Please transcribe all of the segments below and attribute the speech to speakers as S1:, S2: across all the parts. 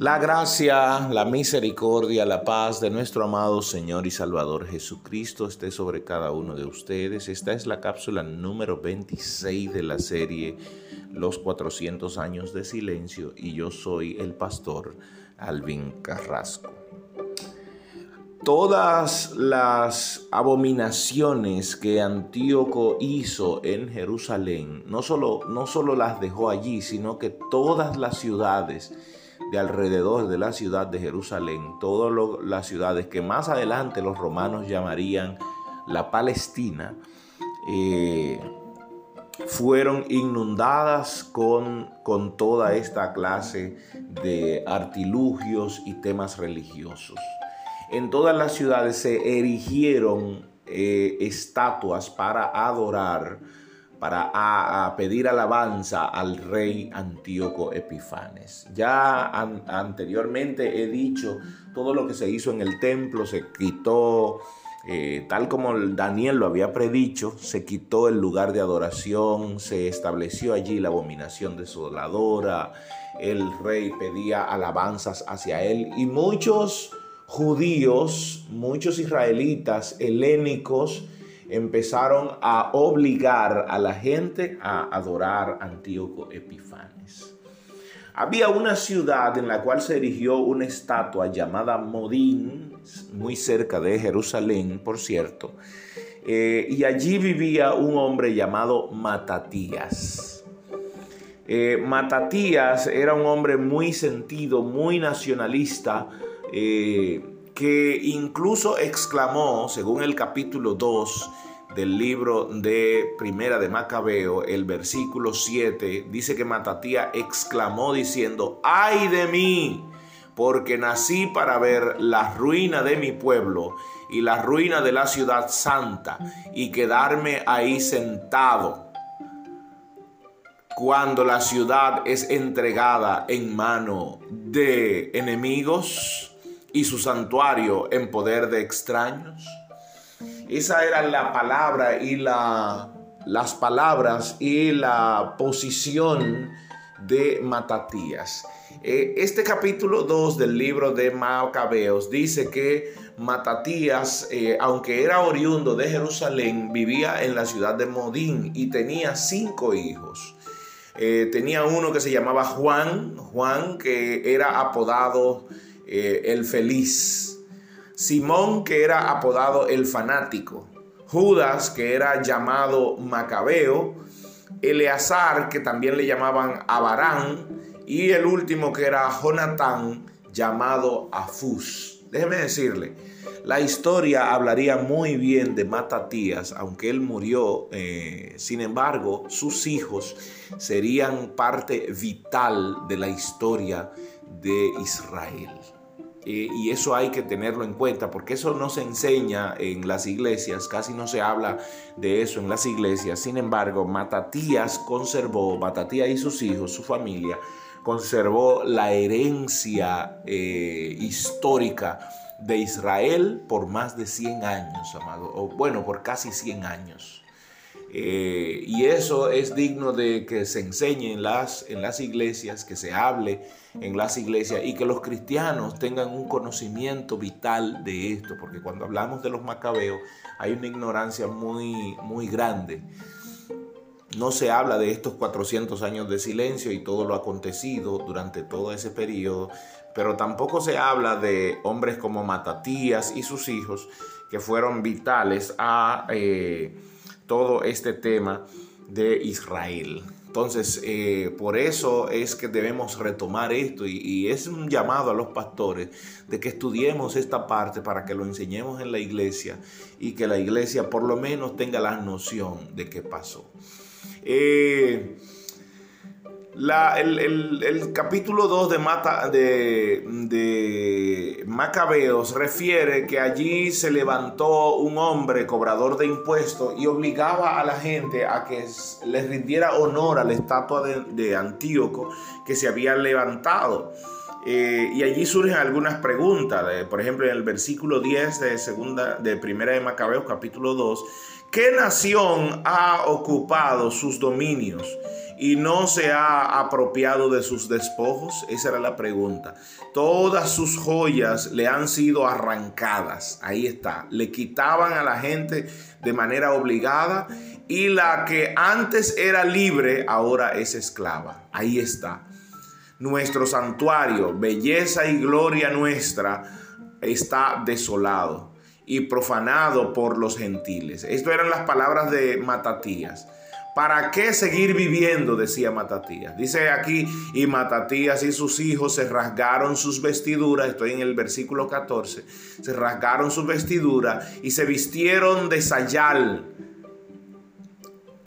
S1: La gracia, la misericordia, la paz de nuestro amado Señor y Salvador Jesucristo esté sobre cada uno de ustedes. Esta es la cápsula número 26 de la serie Los 400 años de silencio y yo soy el pastor Alvin Carrasco. Todas las abominaciones que Antíoco hizo en Jerusalén, no solo, no solo las dejó allí, sino que todas las ciudades, de alrededor de la ciudad de Jerusalén, todas las ciudades que más adelante los romanos llamarían la Palestina, eh, fueron inundadas con, con toda esta clase de artilugios y temas religiosos. En todas las ciudades se erigieron eh, estatuas para adorar para pedir alabanza al rey Antíoco Epifanes. Ya anteriormente he dicho, todo lo que se hizo en el templo se quitó, eh, tal como Daniel lo había predicho, se quitó el lugar de adoración, se estableció allí la abominación desoladora, el rey pedía alabanzas hacia él y muchos judíos, muchos israelitas helénicos, empezaron a obligar a la gente a adorar a Antíoco Epifanes. Había una ciudad en la cual se erigió una estatua llamada Modín, muy cerca de Jerusalén, por cierto, eh, y allí vivía un hombre llamado Matatías. Eh, Matatías era un hombre muy sentido, muy nacionalista, eh, que incluso exclamó, según el capítulo 2 del libro de Primera de Macabeo, el versículo 7, dice que Matatía exclamó diciendo, ay de mí, porque nací para ver la ruina de mi pueblo y la ruina de la ciudad santa y quedarme ahí sentado cuando la ciudad es entregada en mano de enemigos y su santuario en poder de extraños. Esa era la palabra y la, las palabras y la posición de Matatías. Eh, este capítulo 2 del libro de Macabeos dice que Matatías, eh, aunque era oriundo de Jerusalén, vivía en la ciudad de Modín y tenía cinco hijos. Eh, tenía uno que se llamaba Juan, Juan que era apodado eh, el feliz, Simón que era apodado el fanático, Judas que era llamado Macabeo, Eleazar que también le llamaban Abarán y el último que era Jonatán llamado Afús. Déjeme decirle, la historia hablaría muy bien de Matatías, aunque él murió, eh, sin embargo, sus hijos serían parte vital de la historia de Israel. Eh, y eso hay que tenerlo en cuenta porque eso no se enseña en las iglesias, casi no se habla de eso en las iglesias. Sin embargo, Matatías conservó, Matatías y sus hijos, su familia, conservó la herencia eh, histórica de Israel por más de 100 años, amado, o bueno, por casi 100 años. Eh, y eso es digno de que se enseñe en las, en las iglesias, que se hable en las iglesias y que los cristianos tengan un conocimiento vital de esto, porque cuando hablamos de los macabeos hay una ignorancia muy, muy grande. No se habla de estos 400 años de silencio y todo lo acontecido durante todo ese periodo, pero tampoco se habla de hombres como Matatías y sus hijos que fueron vitales a... Eh, todo este tema de Israel. Entonces, eh, por eso es que debemos retomar esto y, es un llamado a los pastores de que estudiemos esta parte para que lo enseñemos en la iglesia y que la iglesia por lo menos tenga la noción de qué pasó. Eh, el, capítulo 2 de, Macabeos refiere que allí se levantó un hombre cobrador de impuestos y obligaba a la gente a que les rindiera honor a la estatua de, Antíoco que se había levantado. Eh, y allí surgen algunas preguntas, por ejemplo en el versículo 10 de, segunda, de Primera de Macabeos capítulo 2, ¿qué nación ha ocupado sus dominios? Y no se ha apropiado de sus despojos? Esa era la pregunta. Todas sus joyas le han sido arrancadas. Ahí está. Le quitaban a la gente de manera obligada y la que antes era libre ahora es esclava. Ahí está. Nuestro santuario, belleza y gloria nuestra, está desolado y profanado por los gentiles. Esto eran las palabras de Matatías. ¿Para qué seguir viviendo? decía Matatías. Dice aquí, y Matatías y sus hijos se rasgaron sus vestiduras, estoy en el versículo 14, se rasgaron sus vestiduras y se vistieron de sayal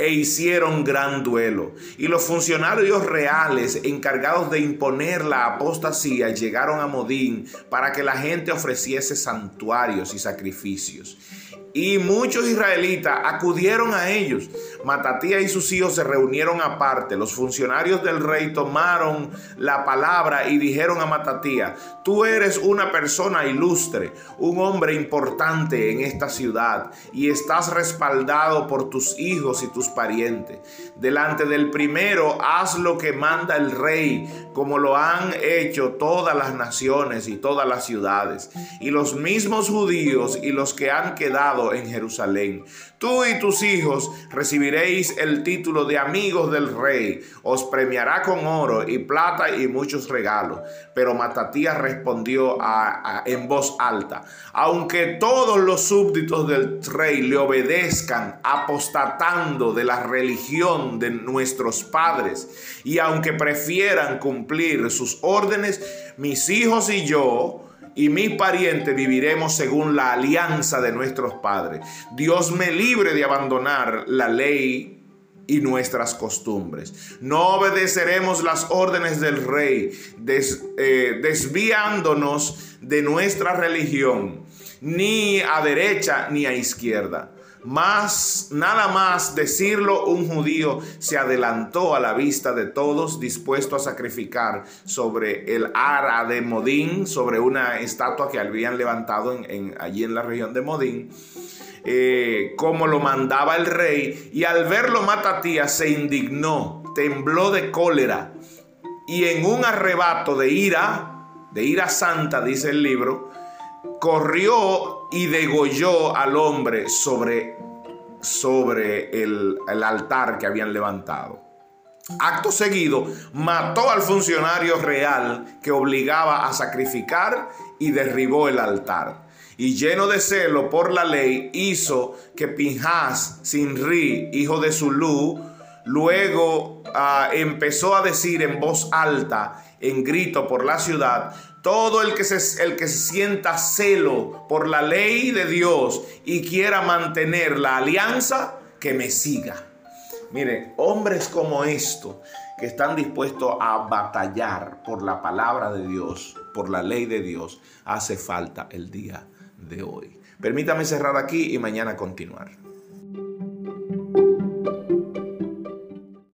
S1: e hicieron gran duelo. Y los funcionarios reales encargados de imponer la apostasía llegaron a Modín para que la gente ofreciese santuarios y sacrificios. Y muchos israelitas acudieron a ellos. Matatía y sus hijos se reunieron aparte. Los funcionarios del rey tomaron la palabra y dijeron a Matatía, tú eres una persona ilustre, un hombre importante en esta ciudad y estás respaldado por tus hijos y tus Delante del primero haz lo que manda el rey, como lo han hecho todas las naciones y todas las ciudades. Y los mismos judíos y los que han quedado en Jerusalén. Tú y tus hijos recibiréis el título de amigos del rey. Os premiará con oro y plata y muchos regalos. Pero Matatías respondió en voz alta, aunque todos los súbditos del rey le obedezcan apostatando de la religión de nuestros padres, y aunque prefieran cumplir sus órdenes, mis hijos y yo, y mis parientes viviremos según la alianza de nuestros padres. Dios me libre de abandonar la ley y nuestras costumbres. No obedeceremos las órdenes del rey, eh, desviándonos de nuestra religión, ni a derecha ni a izquierda. Más, nada más decirlo, un judío se adelantó a la vista de todos, dispuesto a sacrificar sobre el ara de Modín, sobre una estatua que habían levantado allí en la región de Modín. Eh, como lo mandaba el rey, y al verlo Matatías se indignó, tembló de cólera, y en un arrebato de ira, de ira santa, dice el libro, corrió y degolló al hombre sobre, sobre el, altar que habían levantado. Acto seguido, mató al funcionario real que obligaba a sacrificar y derribó el altar. Y lleno de celo por la ley, hizo que Pinjas, Sinri, hijo de Zulú, luego ah, empezó a decir en voz alta, en grito por la ciudad, todo el que, se, el que sienta celo por la ley de Dios y quiera mantener la alianza, que me siga. Miren, hombres como estos que están dispuestos a batallar por la palabra de Dios, por la ley de Dios, hace falta el día de hoy. Permítame cerrar aquí y mañana continuar.